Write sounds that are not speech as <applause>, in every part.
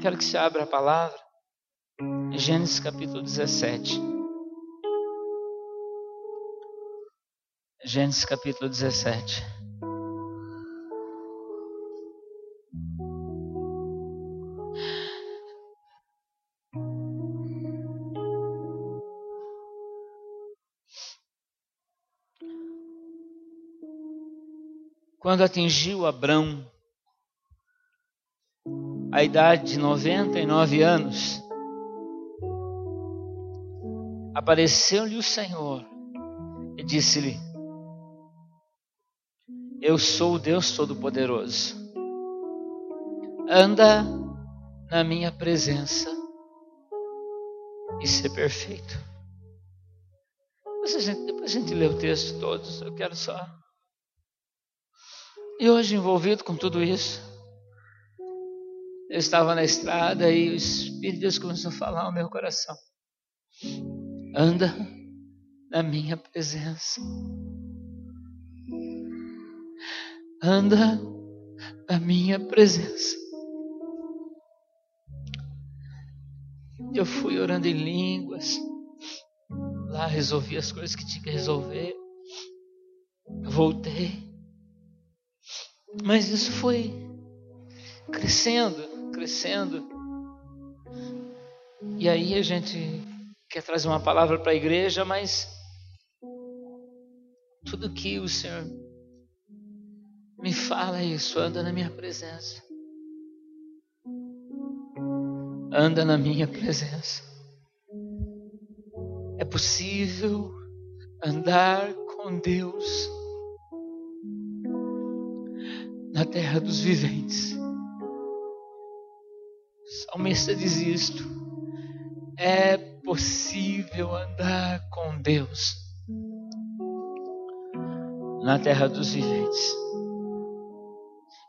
Quero que você abra a palavra. Gênesis capítulo 17. Gênesis capítulo 17. Quando atingiu Abrão a idade de 99 anos, apareceu-lhe o Senhor e disse-lhe: Eu sou o Deus Todo-Poderoso. Anda na minha presença e ser perfeito. Depois a gente, lê o texto todos, eu quero só. E hoje, envolvido com tudo isso, eu estava na estrada e o Espírito de Deus começou a falar ao meu coração. Anda na minha presença. Anda na minha presença. Eu fui orando em línguas. Lá resolvi as coisas que tinha que resolver. Voltei. Mas isso foi crescendo, crescendo. E aí a gente quer trazer uma palavra para a igreja, mas tudo que o Senhor me fala é isso, anda na minha presença. Anda na minha presença. É possível andar com Deus na terra dos viventes. Salmista diz isto. É possível andar com Deus na terra dos viventes.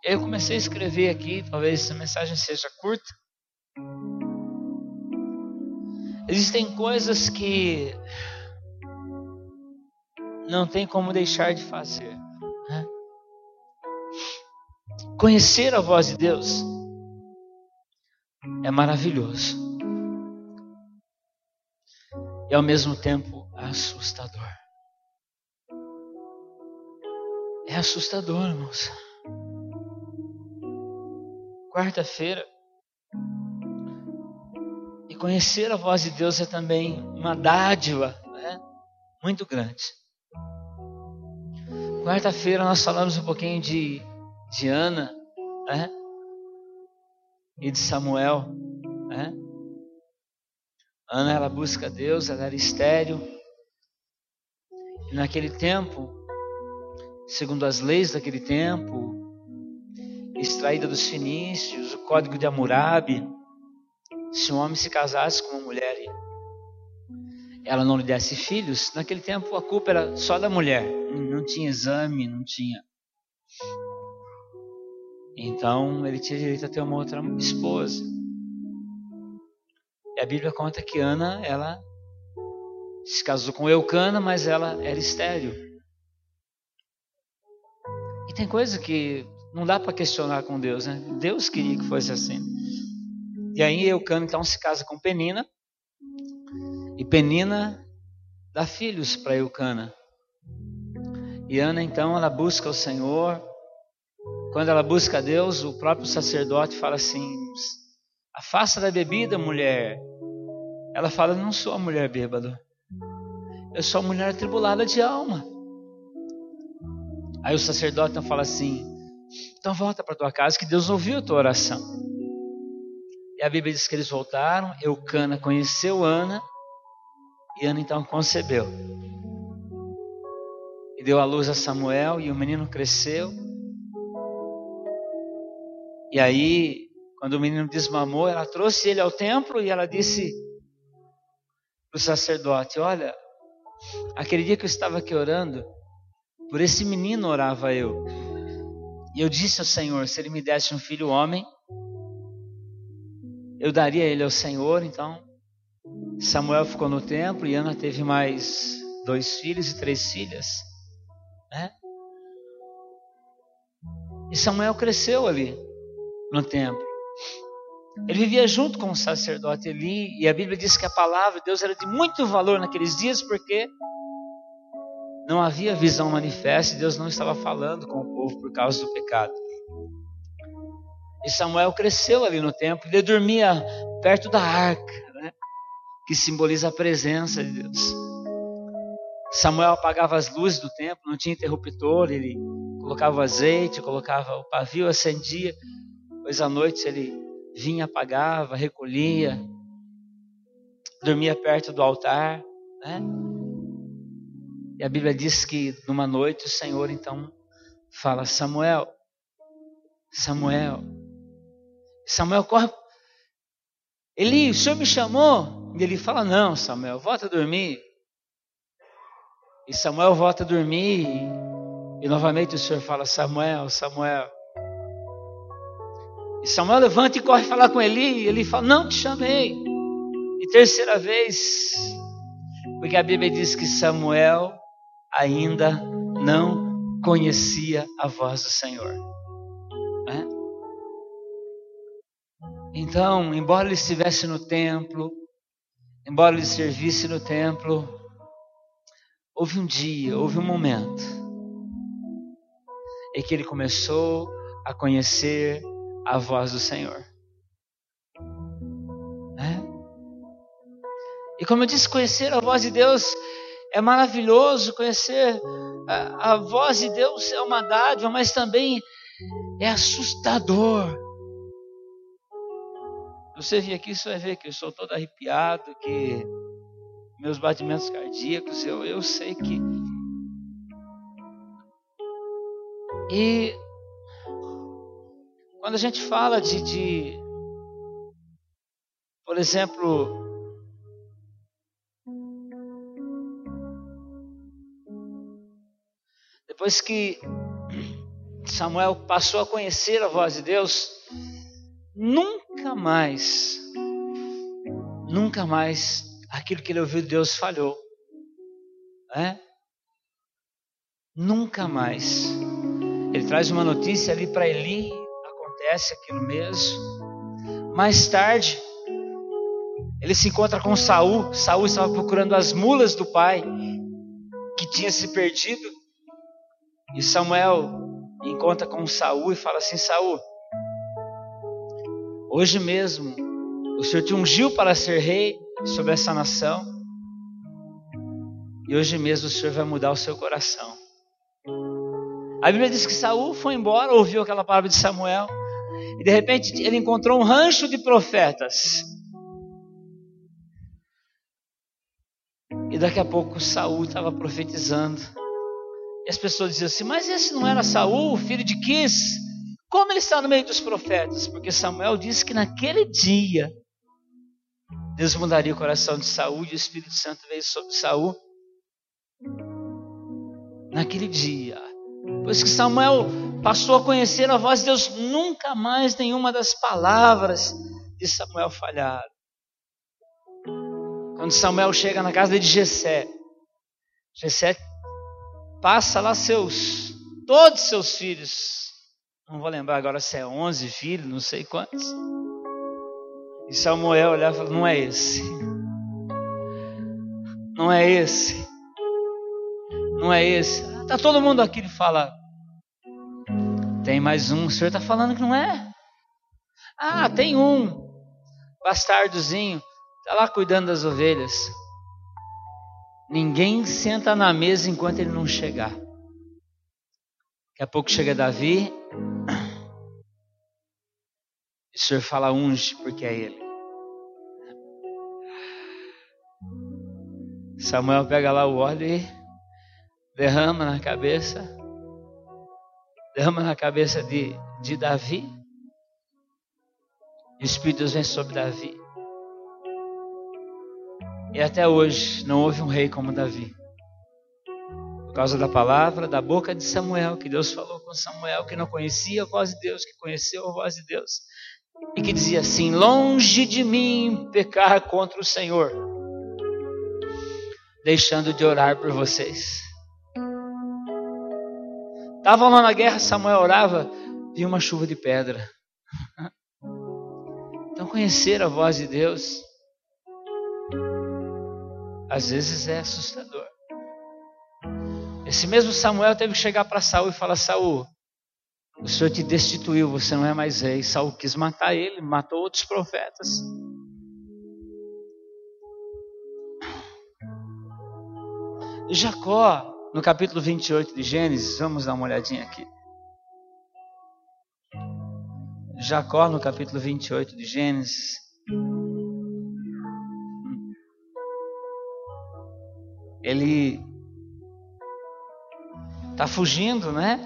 Eu comecei a escrever aqui, talvez essa mensagem seja curta. Existem coisas que não tem como deixar de fazer. Conhecer a voz de Deus é maravilhoso e ao mesmo tempo assustador. É assustador, irmãos. Quarta-feira. E conhecer a voz de Deus é também uma dádiva né? muito grande. Quarta-feira nós falamos um pouquinho de de Ana né? E de Samuel. Né? Ana ela busca Deus, ela era estéril. E naquele tempo, segundo as leis daquele tempo, extraída dos fenícios, o código de Hammurabi, se um homem se casasse com uma mulher e ela não lhe desse filhos, naquele tempo a culpa era só da mulher, não tinha exame, não tinha então ele tinha direito a ter uma outra esposa. E a Bíblia conta que Ana, ela se casou com Eucana, mas ela era estéril. E tem coisa que não dá para questionar com Deus, né? Deus queria que fosse assim. E aí Eucana então se casa com Penina. E Penina dá filhos para Eucana. E Ana então ela busca o Senhor, quando ela busca Deus, o próprio sacerdote fala assim: afasta da bebida, mulher. Ela fala: não sou a mulher bêbada, eu sou a mulher atribulada de alma. Aí o sacerdote então fala assim: então volta para tua casa, que Deus ouviu a tua oração. E a Bíblia diz que eles voltaram, Eucana conheceu Ana, e Ana então concebeu. E deu à luz a Samuel, e o menino cresceu. E aí, quando o menino desmamou, ela trouxe ele ao templo e ela disse para o sacerdote: Olha, aquele dia que eu estava aqui orando, por esse menino orava eu. E eu disse ao Senhor: se ele me desse um filho homem, eu daria ele ao Senhor. Então, Samuel ficou no templo e Ana teve mais dois filhos e três filhas. Né? E Samuel cresceu ali no templo. Ele vivia junto com o sacerdote Eli, e a Bíblia diz que a palavra de Deus era de muito valor naqueles dias, porque não havia visão manifesta e Deus não estava falando com o povo por causa do pecado. E Samuel cresceu ali no templo, ele dormia perto da arca, né? que simboliza a presença de Deus. Samuel apagava as luzes do templo, não tinha interruptor, ele colocava o azeite, colocava o pavio, acendia, pois à noite ele vinha, apagava, recolhia, dormia perto do altar, né? E a Bíblia diz que numa noite o Senhor então fala: Samuel, Samuel. Samuel corre. Eli, o senhor me chamou? E ele fala: Não, Samuel, volta a dormir. E Samuel volta a dormir. E, e novamente o senhor fala: Samuel, Samuel. Samuel levanta e corre falar com Eli. E ele fala: Não te chamei. E terceira vez, porque a Bíblia diz que Samuel ainda não conhecia a voz do Senhor. Né? Então, embora ele estivesse no templo, embora ele servisse no templo, houve um dia, houve um momento em que ele começou a conhecer a voz do Senhor. É? E como eu disse, conhecer a voz de Deus é maravilhoso conhecer a, a voz de Deus, é uma dádiva, mas também é assustador. Você vir aqui, você vai ver que eu sou todo arrepiado, que meus batimentos cardíacos, eu, eu sei que. E quando a gente fala de, de por exemplo, Depois que Samuel passou a conhecer a voz de Deus, nunca mais, nunca mais aquilo que ele ouviu de Deus falhou. É? Nunca mais. Ele traz uma notícia ali para Eli, acontece aquilo mesmo. Mais tarde, ele se encontra com Saul. Saul estava procurando as mulas do pai que tinha se perdido. E Samuel encontra com Saul e fala assim: Saul, hoje mesmo o Senhor te ungiu para ser rei sobre essa nação. E hoje mesmo o Senhor vai mudar o seu coração. A Bíblia diz que Saul foi embora, ouviu aquela palavra de Samuel, e de repente ele encontrou um rancho de profetas. E daqui a pouco Saul estava profetizando. E as pessoas diziam assim: Mas esse não era Saul, filho de Quis? Como ele está no meio dos profetas? Porque Samuel disse que naquele dia Deus mudaria o coração de Saul e o Espírito Santo veio sobre Saul. Naquele dia, pois que Samuel passou a conhecer a voz de Deus, nunca mais nenhuma das palavras de Samuel falharam. Quando Samuel chega na casa de Jessé, Jessé passa lá seus, todos seus filhos. Não vou lembrar agora se é 11 filhos, não sei quantos. E Samuel olhava e falou: Não é esse. Não é esse. Não é esse. Está todo mundo aqui. Ele fala: Tem mais um. O senhor está falando que não é? Ah, tem um. Bastardozinho. Está lá cuidando das ovelhas. Ninguém senta na mesa enquanto ele não chegar. Daqui a pouco chega Davi. E o Senhor fala unge porque é ele. Samuel pega lá o óleo e derrama na cabeça. Derrama na cabeça de, de Davi. E o Espírito Deus vem sobre Davi. E até hoje não houve um rei como Davi. Por causa da palavra, da boca de Samuel, que Deus falou com Samuel, que não conhecia a voz de Deus, que conheceu a voz de Deus. E que dizia assim: Longe de mim pecar contra o Senhor, deixando de orar por vocês. Estavam lá na guerra, Samuel orava, vinha uma chuva de pedra. Então conhecer a voz de Deus, às vezes é assustador. Esse mesmo Samuel teve que chegar para Saul e falar: Saul, o Senhor te destituiu, você não é mais rei. Saul quis matar ele, matou outros profetas. Jacó, no capítulo 28 de Gênesis, vamos dar uma olhadinha aqui. Jacó, no capítulo 28 de Gênesis. Ele está fugindo, né?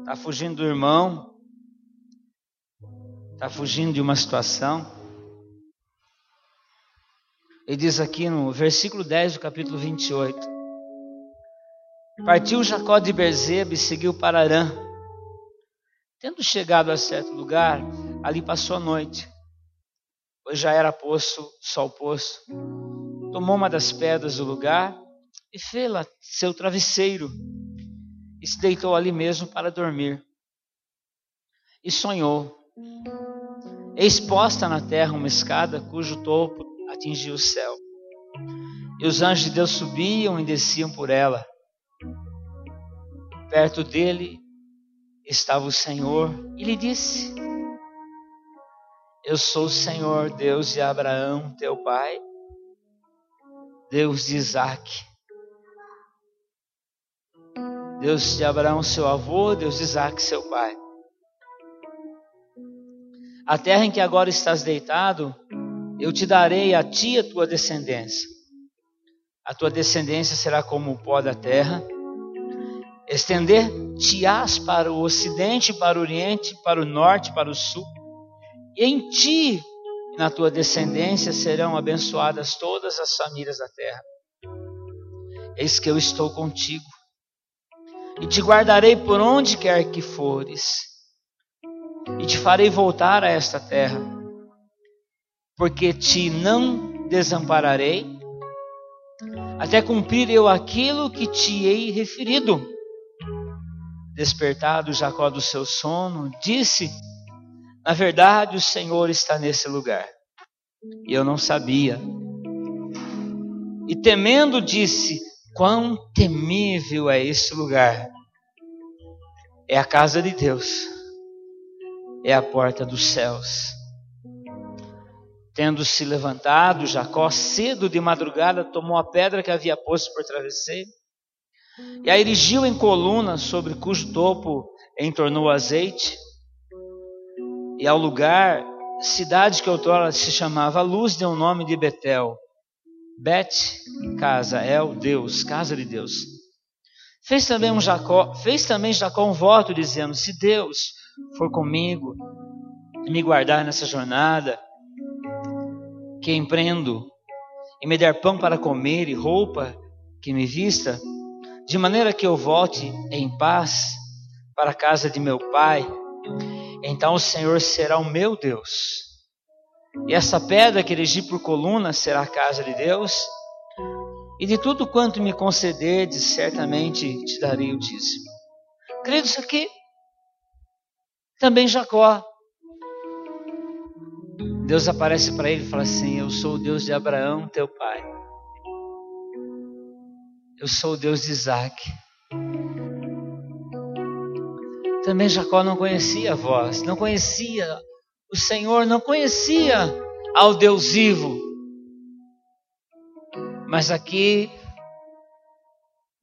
Está fugindo do irmão. Está fugindo de uma situação. Ele diz aqui no versículo 10 do capítulo 28. Partiu Jacó de Berzeba e seguiu para Arã. Tendo chegado a certo lugar, ali passou a noite, pois já era poço, sol poço. Tomou uma das pedras do lugar e fê-la seu travesseiro, e se deitou ali mesmo para dormir. E sonhou. Exposta na terra uma escada cujo topo atingia o céu. E os anjos de Deus subiam e desciam por ela. Perto dele estava o Senhor e lhe disse: Eu sou o Senhor, Deus de Abraão, teu pai, Deus de Isaac. Deus de Abraão, seu avô, Deus de Isaac, seu pai. A terra em que agora estás deitado eu te darei a ti a tua descendência. A tua descendência será como o pó da terra. Estender-te-ás para o ocidente, para o oriente, para o norte, para o sul. E em ti e na tua descendência serão abençoadas todas as famílias da terra. Eis que eu estou contigo e te guardarei por onde quer que fores, e te farei voltar a esta terra porque te não desampararei, até cumprir eu aquilo que te hei referido. Despertado Jacó do seu sono, disse: Na verdade, o Senhor está nesse lugar. E eu não sabia. E temendo, disse: Quão temível é este lugar! É a casa de Deus, é a porta dos céus. Tendo se levantado, Jacó, cedo de madrugada, tomou a pedra que havia posto por travesseiro e a erigiu em coluna, sobre cujo topo entornou azeite. E ao lugar, cidade que outrora se chamava Luz, deu o nome de Betel. Bet, casa, El, Deus, casa de Deus. Fez também um Jacó, fez também Jacó um voto dizendo: Se Deus for comigo me guardar nessa jornada, que empreendo, e me der pão para comer e roupa que me vista, de maneira que eu volte em paz para a casa de meu pai, então o Senhor será o meu Deus. E essa pedra que erigi por coluna será a casa de Deus, e de tudo quanto me concederdes, certamente te darei o dízimo. Queridos, aqui também Jacó Deus aparece para ele e fala assim: Eu sou o Deus de Abraão, teu pai. Eu sou o Deus de Isaac. Também Jacó não conhecia a voz, não conhecia o Senhor, não conhecia ao Deus vivo. Mas aqui,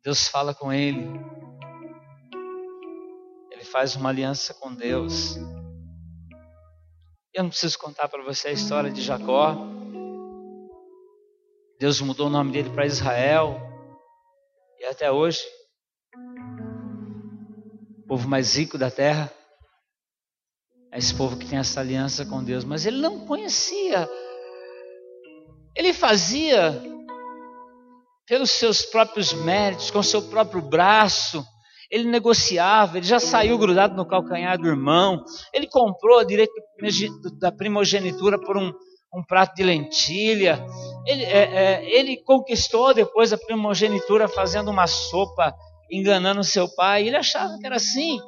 Deus fala com ele. Ele faz uma aliança com Deus. Eu não preciso contar para você a história de Jacó. Deus mudou o nome dele para Israel. E até hoje, o povo mais rico da terra é esse povo que tem essa aliança com Deus. Mas ele não conhecia. Ele fazia pelos seus próprios méritos, com seu próprio braço ele negociava, ele já saiu grudado no calcanhar do irmão, ele comprou a direito da primogenitura por um, um prato de lentilha, ele, é, é, ele conquistou depois a primogenitura fazendo uma sopa, enganando seu pai, ele achava que era assim.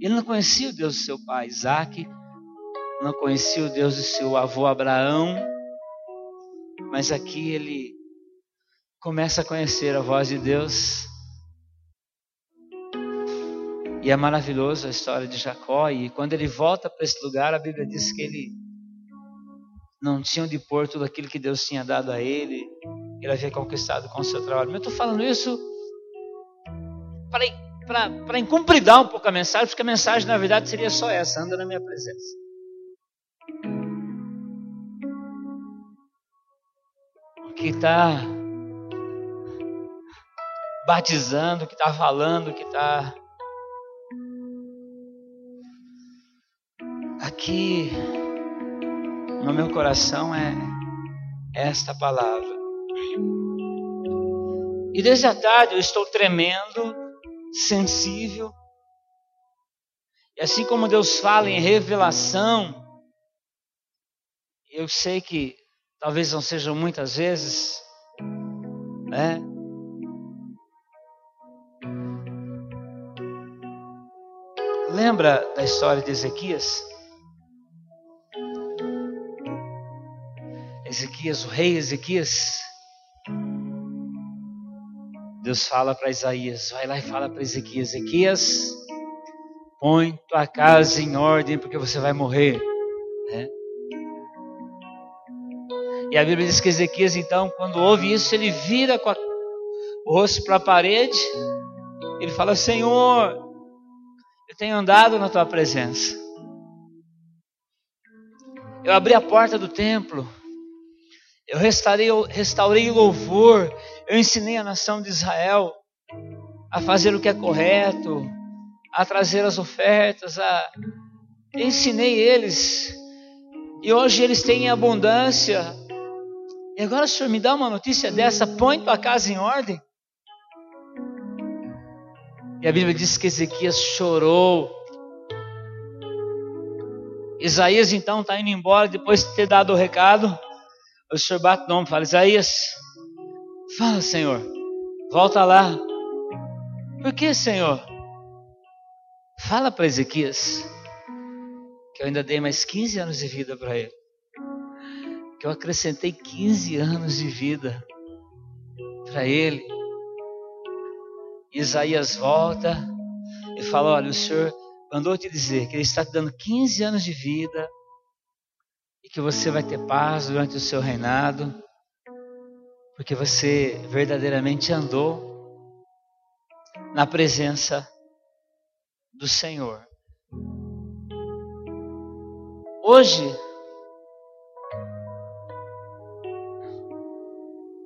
Ele não conhecia o Deus do seu pai Isaac, não conhecia o Deus do seu avô Abraão, mas aqui ele começa a conhecer a voz de Deus. E é maravilhoso a história de Jacó. E quando ele volta para esse lugar, a Bíblia diz que ele não tinha de pôr tudo aquilo que Deus tinha dado a ele. Ele havia conquistado com o seu trabalho. Mas eu estou falando isso para incumpridar um pouco a mensagem, porque a mensagem na verdade seria só essa: anda na minha presença. que está batizando, que está falando, que está aqui no meu coração é esta palavra. E desde a tarde eu estou tremendo, sensível. E assim como Deus fala em revelação, eu sei que Talvez não sejam muitas vezes, né? Lembra da história de Ezequias? Ezequias, o rei Ezequias. Deus fala para Isaías, vai lá e fala para Ezequias, Ezequias, põe tua casa em ordem porque você vai morrer. Né? E a Bíblia diz que Ezequias, então, quando ouve isso, ele vira a, o rosto para a parede. Ele fala: Senhor, eu tenho andado na tua presença. Eu abri a porta do templo. Eu restaurei, restaurei o louvor. Eu ensinei a nação de Israel a fazer o que é correto, a trazer as ofertas, a eu ensinei eles. E hoje eles têm abundância. E agora senhor me dá uma notícia dessa, põe tua casa em ordem. E a Bíblia diz que Ezequias chorou. Isaías então está indo embora depois de ter dado o recado. O senhor bate o nome e fala: Isaías, fala, Senhor, volta lá. Por que, Senhor? Fala para Ezequias que eu ainda dei mais 15 anos de vida para ele que eu acrescentei 15 anos de vida para ele. Isaías volta e fala: Olha, o Senhor mandou te dizer que Ele está te dando 15 anos de vida que você vai ter paz durante o seu reinado, porque você verdadeiramente andou na presença do Senhor. Hoje,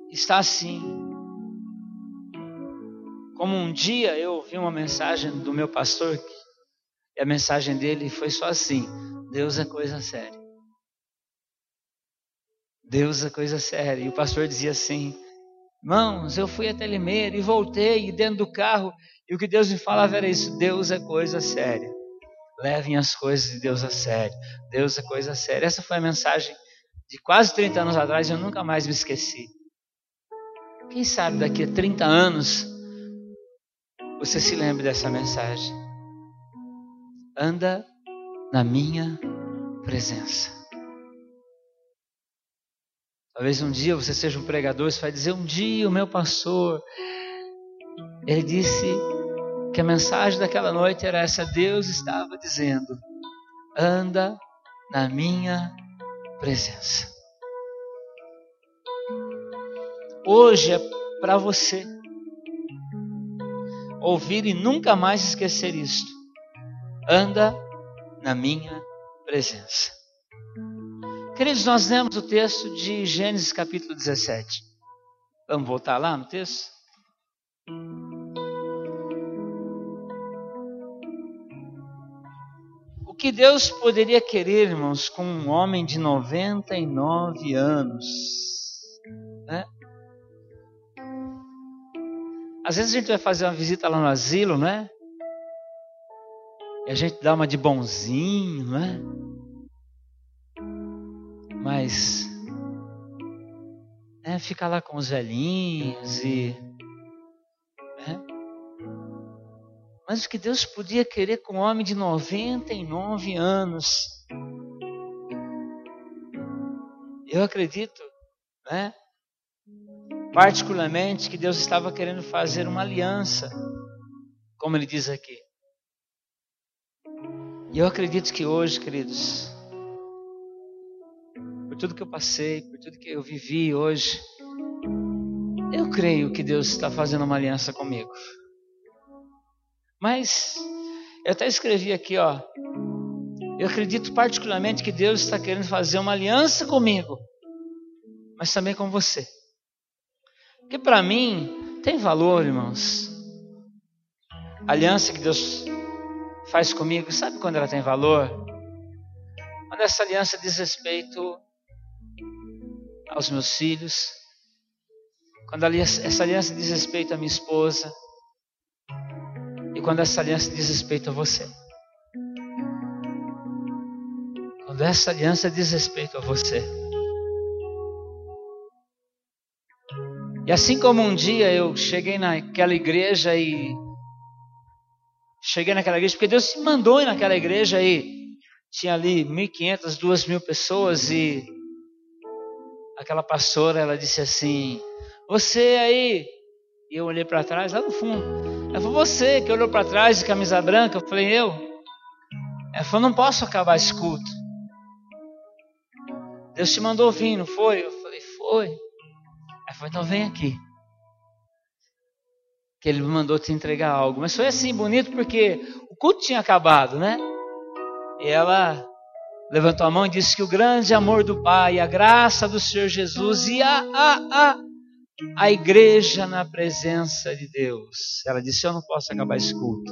está assim. Como um dia eu ouvi uma mensagem do meu pastor, e a mensagem dele foi só assim: Deus é coisa séria. Deus é coisa séria. E o pastor dizia assim: Irmãos, eu fui até Limeira e voltei, e dentro do carro, e o que Deus me falava era isso: Deus é coisa séria. Levem as coisas de Deus a sério. Deus é coisa séria. Essa foi a mensagem de quase 30 anos atrás, eu nunca mais me esqueci. Quem sabe daqui a 30 anos você se lembre dessa mensagem. Anda na minha presença. Talvez um dia você seja um pregador, você vai dizer: Um dia o meu pastor, ele disse que a mensagem daquela noite era essa: Deus estava dizendo, anda na minha presença. Hoje é para você ouvir e nunca mais esquecer isto. Anda na minha presença. Queridos, nós lemos o texto de Gênesis capítulo 17. Vamos voltar lá no texto? O que Deus poderia querer, irmãos, com um homem de 99 anos? Né? Às vezes a gente vai fazer uma visita lá no asilo, né? E a gente dá uma de bonzinho, né? Mas é, fica lá com os velhinhos e né? Mas o que Deus podia querer com um homem de 99 anos? Eu acredito, né? Particularmente que Deus estava querendo fazer uma aliança, como ele diz aqui. E eu acredito que hoje, queridos, por tudo que eu passei, por tudo que eu vivi hoje, eu creio que Deus está fazendo uma aliança comigo. Mas eu até escrevi aqui, ó. Eu acredito particularmente que Deus está querendo fazer uma aliança comigo, mas também com você. Porque para mim tem valor, irmãos. A aliança que Deus faz comigo, sabe quando ela tem valor? Quando essa aliança diz respeito aos meus filhos, quando essa aliança diz respeito à minha esposa, e quando essa aliança diz respeito a você. Quando essa aliança diz respeito a você. E assim como um dia eu cheguei naquela igreja e cheguei naquela igreja porque Deus me mandou ir naquela igreja e tinha ali 1.500, 2.000 pessoas e aquela pastora ela disse assim: "Você aí?" E eu olhei para trás, lá no fundo. Ela falou: "Você que olhou para trás de camisa branca?" Eu falei: "Eu." Ela falou: "Não posso acabar esse culto." Deus te mandou vir, não foi? Eu falei: "Foi." Ela falou, então vem aqui. Que ele mandou te entregar algo. Mas foi assim, bonito, porque o culto tinha acabado, né? E ela levantou a mão e disse que o grande amor do Pai, a graça do Senhor Jesus e a, a, a, a igreja na presença de Deus. Ela disse: Eu não posso acabar esse culto.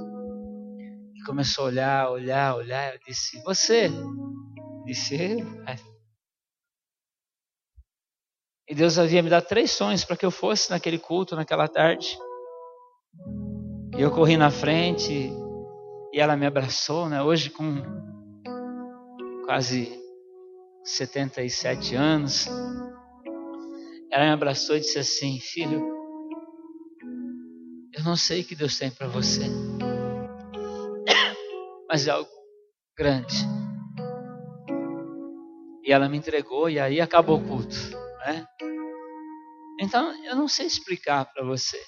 E começou a olhar, olhar, olhar. Eu disse: Você? Disse eu. E Deus havia me dado três sonhos para que eu fosse naquele culto, naquela tarde. E eu corri na frente e ela me abraçou, né? Hoje com quase 77 anos. Ela me abraçou e disse assim: Filho, eu não sei o que Deus tem para você, <coughs> mas é algo grande. E ela me entregou e aí acabou o culto. Né? Então, eu não sei explicar para você,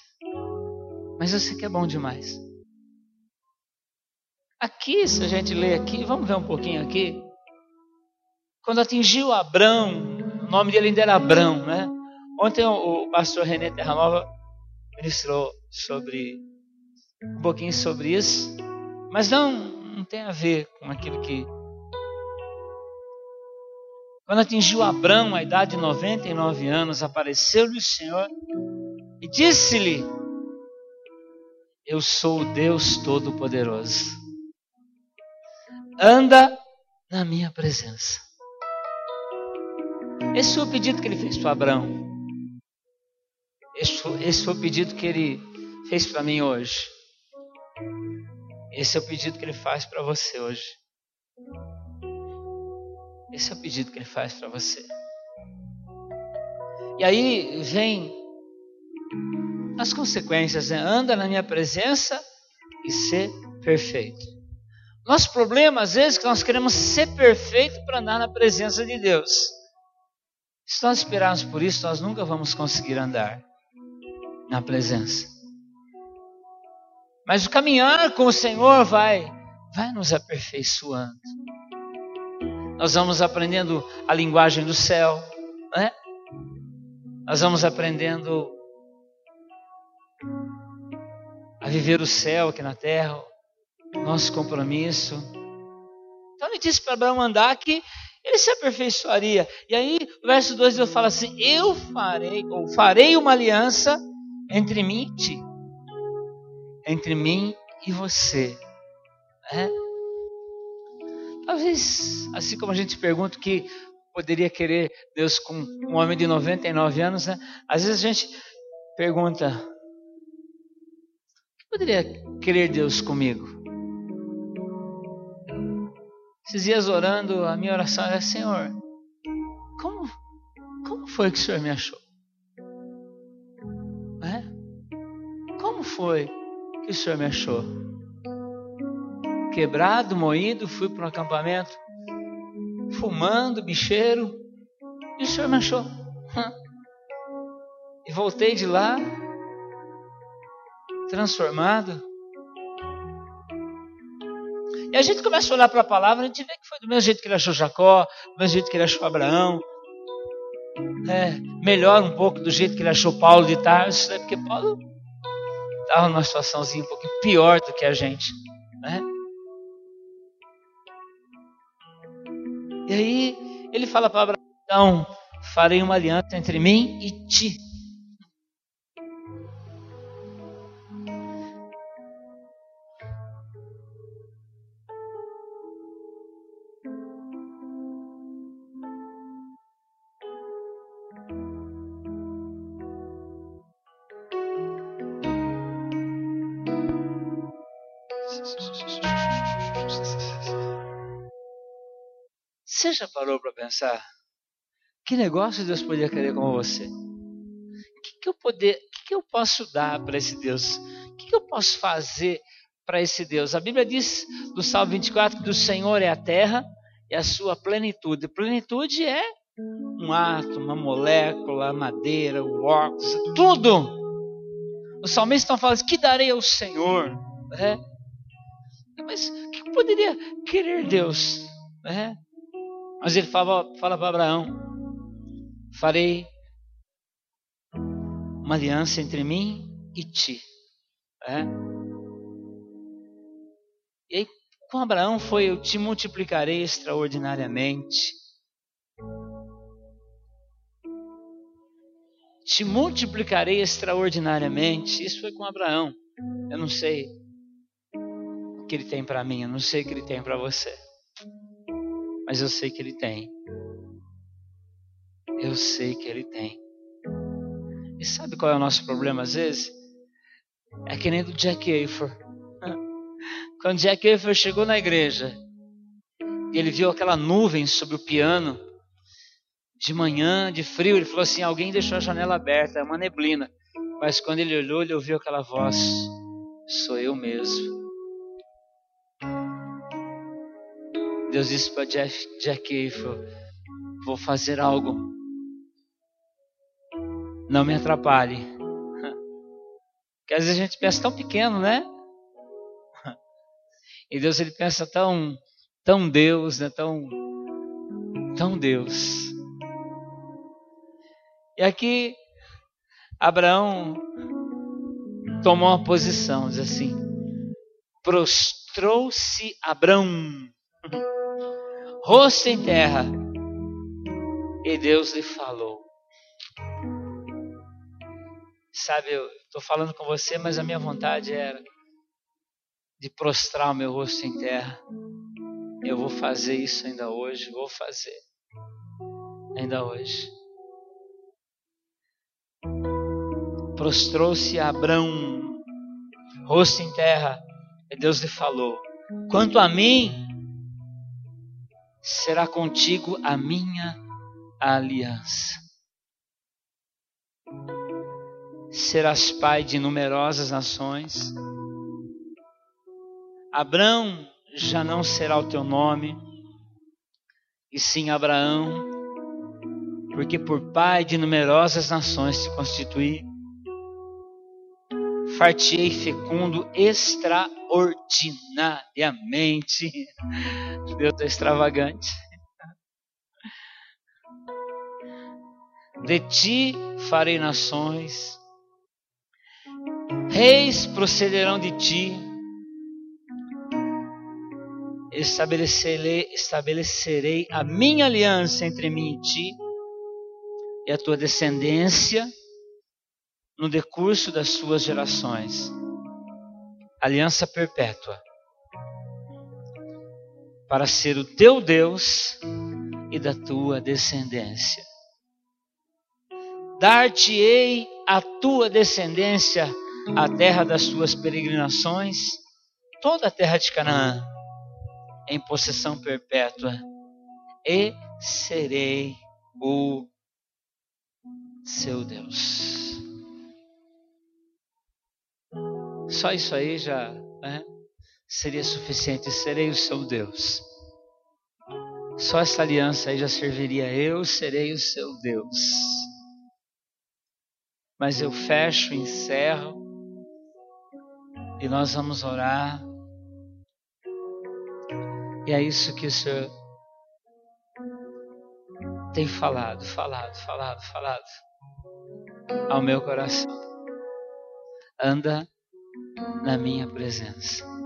mas eu sei que é bom demais. Aqui, se a gente ler aqui, vamos ver um pouquinho aqui. Quando atingiu Abrão, o nome dele ainda era Abrão, né? Ontem o pastor René Terranova ministrou sobre um pouquinho sobre isso, mas não, não tem a ver com aquilo que quando atingiu Abraão a idade de 99 anos, apareceu-lhe o Senhor e disse-lhe: Eu sou o Deus Todo-Poderoso. Anda na minha presença. Esse foi o pedido que ele fez para Abraão. Esse foi, esse foi o pedido que ele fez para mim hoje. Esse é o pedido que ele faz para você hoje. Esse é o pedido que ele faz para você. E aí vem as consequências, né? anda na minha presença e ser perfeito. Nosso problema, às vezes, é que nós queremos ser perfeito para andar na presença de Deus. Se nós esperarmos por isso, nós nunca vamos conseguir andar na presença. Mas o caminhar com o Senhor vai, vai nos aperfeiçoando nós vamos aprendendo a linguagem do céu, né? Nós vamos aprendendo a viver o céu aqui na terra, nosso compromisso. Então ele disse para Abraão andar que ele se aperfeiçoaria. E aí, o verso 2 Deus fala assim: Eu farei, ou farei uma aliança entre mim e ti, entre mim e você. Né? Talvez, assim como a gente pergunta o que poderia querer Deus com um homem de 99 anos, né? às vezes a gente pergunta: o que poderia querer Deus comigo? Esses dias orando, a minha oração era: Senhor, como, como foi que o Senhor me achou? É? Como foi que o Senhor me achou? quebrado, moído, fui para um acampamento, fumando, bicheiro, e o Senhor me achou. <laughs> E voltei de lá, transformado. E a gente começa a olhar para a palavra, a gente vê que foi do mesmo jeito que ele achou Jacó, do mesmo jeito que ele achou Abraão. É, melhor um pouco do jeito que ele achou Paulo de Tarso, né? porque Paulo estava numa situaçãozinha um pouquinho pior do que a gente. Né? E aí ele fala para Abraão, farei uma aliança entre mim e ti. Já parou para pensar? Que negócio Deus poderia querer com você? O que, que eu poder, que, que eu posso dar para esse Deus? O que, que eu posso fazer para esse Deus? A Bíblia diz no Salmo 24 que do Senhor é a terra e a sua plenitude. Plenitude é um átomo, uma molécula, a madeira, o óculos, tudo. Os salmistas estão falando: que darei ao Senhor? É. Mas o que poderia querer Deus? É. Mas ele fala, fala para Abraão: farei uma aliança entre mim e ti. É? E aí, com Abraão foi: Eu te multiplicarei extraordinariamente. Te multiplicarei extraordinariamente. Isso foi com Abraão. Eu não sei o que ele tem para mim, eu não sei o que ele tem para você mas eu sei que Ele tem. Eu sei que Ele tem. E sabe qual é o nosso problema às vezes? É que nem do Jack Afer. <laughs> Quando Jack Afer chegou na igreja, e ele viu aquela nuvem sobre o piano, de manhã, de frio, ele falou assim: Alguém deixou a janela aberta, é uma neblina. Mas quando ele olhou, ele ouviu aquela voz: Sou eu mesmo. Deus disse para Jack, Jack vou fazer algo. Não me atrapalhe. <laughs> Porque às vezes a gente pensa tão pequeno, né? <laughs> E Deus ele pensa tão, tão Deus, né? Tão, tão Deus. E aqui Abraão tomou uma posição, diz assim: prostrou-se Abraão <laughs> rosto em terra. E Deus lhe falou. Sabe, eu estou falando com você, mas a minha vontade era de prostrar o meu rosto em terra. Eu vou fazer isso ainda hoje, vou fazer. Ainda hoje. Prostrou-se Abrão, rosto em terra, e Deus lhe falou: Quanto a mim, será contigo a minha aliança. Serás pai de numerosas nações. Abraão já não será o teu nome, e sim Abraão, porque por pai de numerosas nações te constituí. Fartiei fecundo extraordinariamente. Deus é extravagante. De ti farei nações, reis procederão de ti, estabelecerei, estabelecerei a minha aliança entre mim e ti, e a tua descendência no decurso das suas gerações. Aliança perpétua para ser o teu Deus e da tua descendência. Dar-te-ei a tua descendência a terra das suas peregrinações, toda a terra de Canaã, em possessão perpétua, e serei o seu Deus. Só isso aí já, né? seria suficiente. Serei o seu Deus. Só essa aliança aí já serviria. Eu serei o seu Deus. Mas eu fecho, encerro e nós vamos orar. E é isso que o Senhor tem falado, falado, falado, falado ao meu coração. Anda na minha presença.